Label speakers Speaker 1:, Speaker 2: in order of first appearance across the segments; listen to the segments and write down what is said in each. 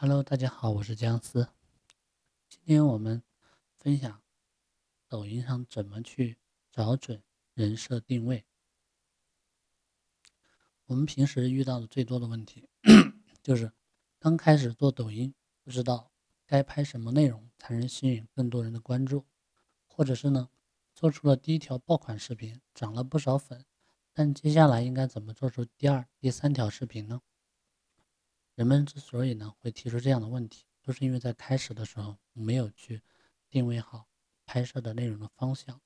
Speaker 1: Hello，大家好，我是姜思。今天我们分享抖音上怎么去找准人设定位。我们平时遇到的最多的问题 就是刚开始做抖音，不知道该拍什么内容才能吸引更多人的关注，或者是呢做出了第一条爆款视频，涨了不少粉，但接下来应该怎么做出第二、第三条视频呢？人们之所以呢会提出这样的问题，都是因为在开始的时候没有去定位好拍摄的内容的方向，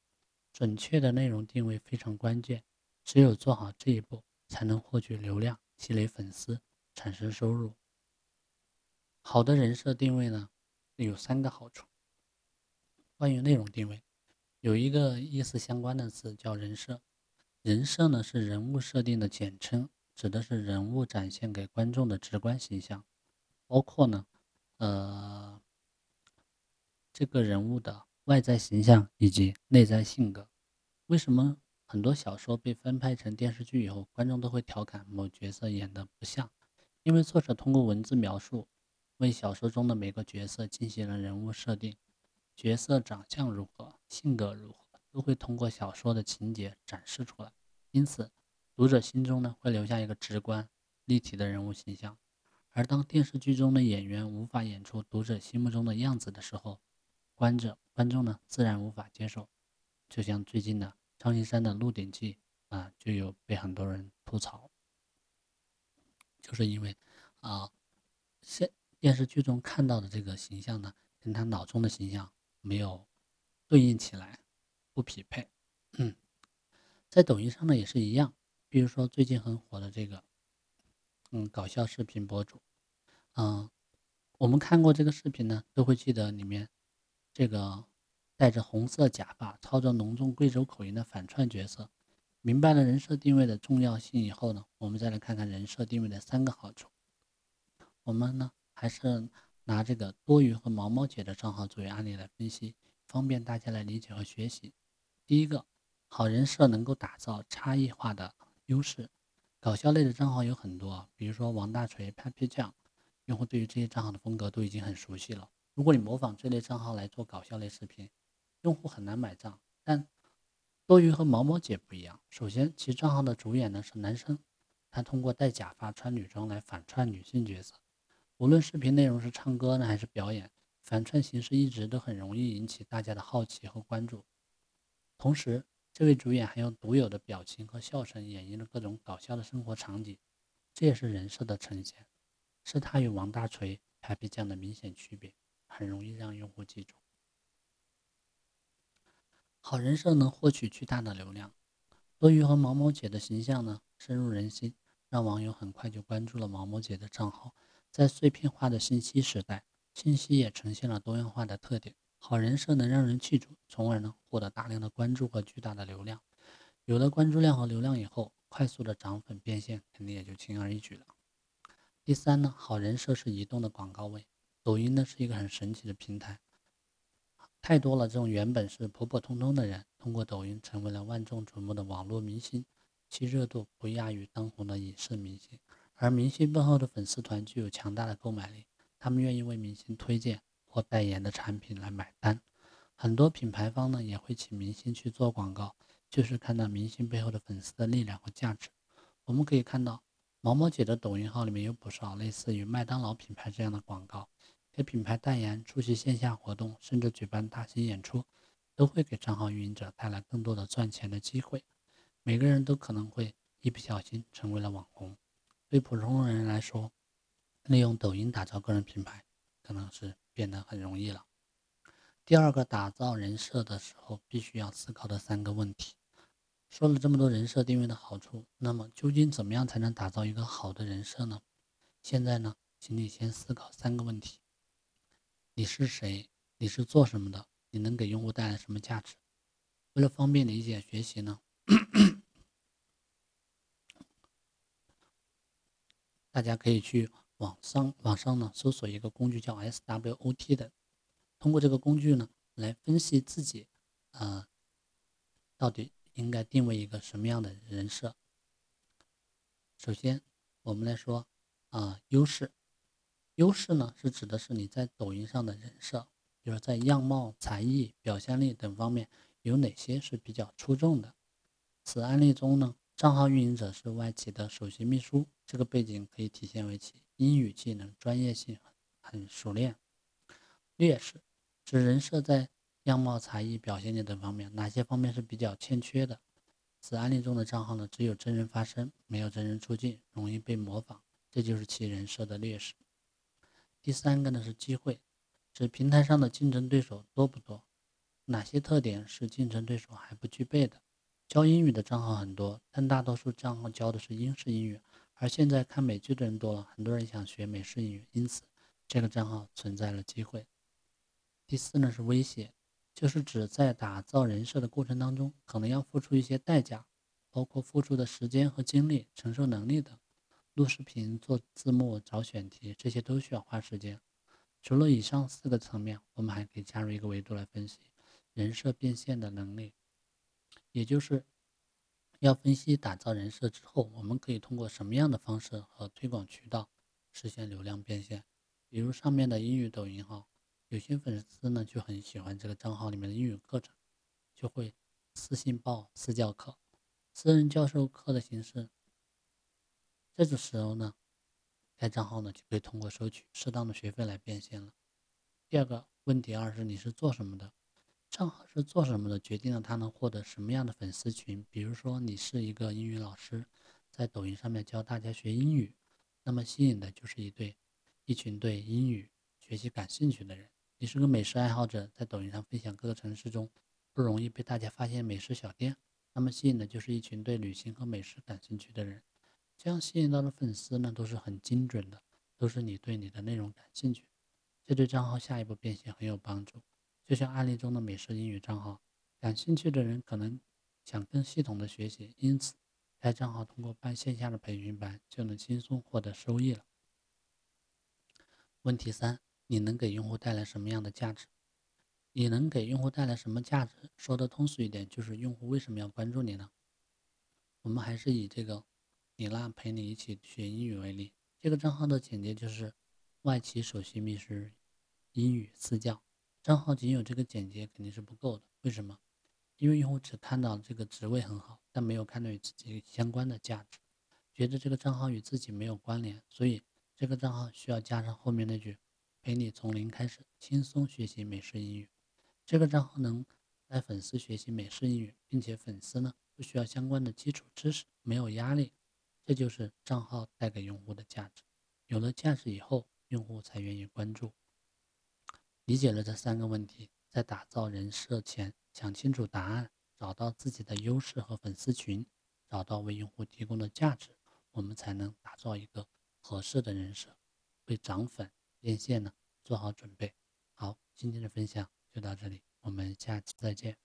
Speaker 1: 准确的内容定位非常关键。只有做好这一步，才能获取流量、积累粉丝、产生收入。好的人设定位呢，有三个好处。关于内容定位，有一个意思相关的词叫人设。人设呢是人物设定的简称。指的是人物展现给观众的直观形象，包括呢，呃，这个人物的外在形象以及内在性格。为什么很多小说被翻拍成电视剧以后，观众都会调侃某角色演的不像？因为作者通过文字描述，为小说中的每个角色进行了人物设定，角色长相如何，性格如何，都会通过小说的情节展示出来。因此。读者心中呢会留下一个直观、立体的人物形象，而当电视剧中的演员无法演出读者心目中的样子的时候，观者观众呢自然无法接受。就像最近的张一山的《鹿鼎记》啊，就有被很多人吐槽，就是因为啊，现电视剧中看到的这个形象呢，跟他脑中的形象没有对应起来，不匹配。嗯，在抖音上呢也是一样。比如说最近很火的这个，嗯，搞笑视频博主，嗯，我们看过这个视频呢，都会记得里面这个戴着红色假发、操着浓重贵州口音的反串角色。明白了人设定位的重要性以后呢，我们再来看看人设定位的三个好处。我们呢，还是拿这个多鱼和毛毛姐的账号作为案例来分析，方便大家来理解和学习。第一个，好人设能够打造差异化的。优势，搞笑类的账号有很多，比如说王大锤、Papi 酱，用户对于这些账号的风格都已经很熟悉了。如果你模仿这类账号来做搞笑类视频，用户很难买账。但多鱼和毛毛姐不一样，首先其账号的主演呢是男生，他通过戴假发、穿女装来反串女性角色。无论视频内容是唱歌呢还是表演，反串形式一直都很容易引起大家的好奇和关注。同时，这位主演还用独有的表情和笑声演绎了各种搞笑的生活场景，这也是人设的呈现，是他与王大锤、Papi 酱的明显区别，很容易让用户记住。好人设能获取巨大的流量，多鱼和毛毛姐的形象呢深入人心，让网友很快就关注了毛毛姐的账号。在碎片化的信息时代，信息也呈现了多样化的特点。好人设能让人记住，从而呢获得大量的关注和巨大的流量。有了关注量和流量以后，快速的涨粉变现肯定也就轻而易举了。第三呢，好人设是移动的广告位。抖音呢是一个很神奇的平台，太多了这种原本是普普通通的人，通过抖音成为了万众瞩目的网络明星，其热度不亚于当红的影视明星。而明星背后的粉丝团具有强大的购买力，他们愿意为明星推荐。或代言的产品来买单，很多品牌方呢也会请明星去做广告，就是看到明星背后的粉丝的力量和价值。我们可以看到，毛毛姐的抖音号里面有不少类似于麦当劳品牌这样的广告，给品牌代言、出席线下活动，甚至举办大型演出，都会给账号运营者带来更多的赚钱的机会。每个人都可能会一不小心成为了网红。对普通人来说，利用抖音打造个人品牌，可能是。变得很容易了。第二个，打造人设的时候必须要思考的三个问题。说了这么多人设定位的好处，那么究竟怎么样才能打造一个好的人设呢？现在呢，请你先思考三个问题：你是谁？你是做什么的？你能给用户带来什么价值？为了方便理解学习呢，大家可以去。网上网上呢，搜索一个工具叫 SWOT 的，通过这个工具呢，来分析自己，呃，到底应该定位一个什么样的人设。首先，我们来说啊，优势。优势呢，是指的是你在抖音上的人设，比如在样貌、才艺、表现力等方面有哪些是比较出众的。此案例中呢，账号运营者是外企的首席秘书，这个背景可以体现为其英语技能专业性很很熟练。劣势指人设在样貌、才艺、表现力等方面哪些方面是比较欠缺的。此案例中的账号呢，只有真人发声，没有真人出镜，容易被模仿，这就是其人设的劣势。第三个呢是机会，指平台上的竞争对手多不多，哪些特点是竞争对手还不具备的。教英语的账号很多，但大多数账号教的是英式英语，而现在看美剧的人多了，很多人想学美式英语，因此这个账号存在了机会。第四呢是威胁，就是指在打造人设的过程当中，可能要付出一些代价，包括付出的时间和精力、承受能力等。录视频、做字幕、找选题，这些都需要花时间。除了以上四个层面，我们还可以加入一个维度来分析人设变现的能力。也就是要分析打造人设之后，我们可以通过什么样的方式和推广渠道实现流量变现。比如上面的英语抖音号，有些粉丝呢就很喜欢这个账号里面的英语课程，就会私信报私教课、私人教授课的形式。这个时候呢，该账号呢就可以通过收取适当的学费来变现了。第二个问题二是你是做什么的？账号是做什么的，决定了他能获得什么样的粉丝群。比如说，你是一个英语老师，在抖音上面教大家学英语，那么吸引的就是一对一群对英语学习感兴趣的人。你是个美食爱好者，在抖音上分享各个城市中不容易被大家发现美食小店，那么吸引的就是一群对旅行和美食感兴趣的人。这样吸引到的粉丝呢，都是很精准的，都是你对你的内容感兴趣，这对账号下一步变现很有帮助。就像案例中的美式英语账号，感兴趣的人可能想更系统的学习，因此该账号通过办线下的培训班就能轻松获得收益了。问题三：你能给用户带来什么样的价值？你能给用户带来什么价值？说的通俗一点，就是用户为什么要关注你呢？我们还是以这个你娜陪你一起学英语为例，这个账号的简介就是外企首席秘书英语私教。账号仅有这个简介肯定是不够的，为什么？因为用户只看到这个职位很好，但没有看到与自己相关的价值，觉得这个账号与自己没有关联，所以这个账号需要加上后面那句“陪你从零开始，轻松学习美式英语”。这个账号能带粉丝学习美式英语，并且粉丝呢不需要相关的基础知识，没有压力，这就是账号带给用户的价值。有了价值以后，用户才愿意关注。理解了这三个问题，在打造人设前，想清楚答案，找到自己的优势和粉丝群，找到为用户提供的价值，我们才能打造一个合适的人设，为涨粉变现呢做好准备。好，今天的分享就到这里，我们下期再见。